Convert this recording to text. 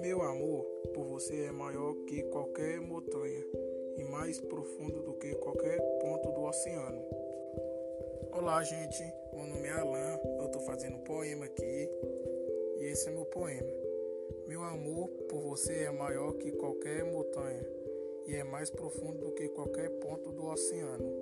Meu amor por você é maior que qualquer montanha e mais profundo do que qualquer ponto do oceano. Olá, gente. Meu nome é Alan. Eu estou fazendo um poema aqui e esse é meu poema. Meu amor por você é maior que qualquer montanha e é mais profundo do que qualquer ponto do oceano.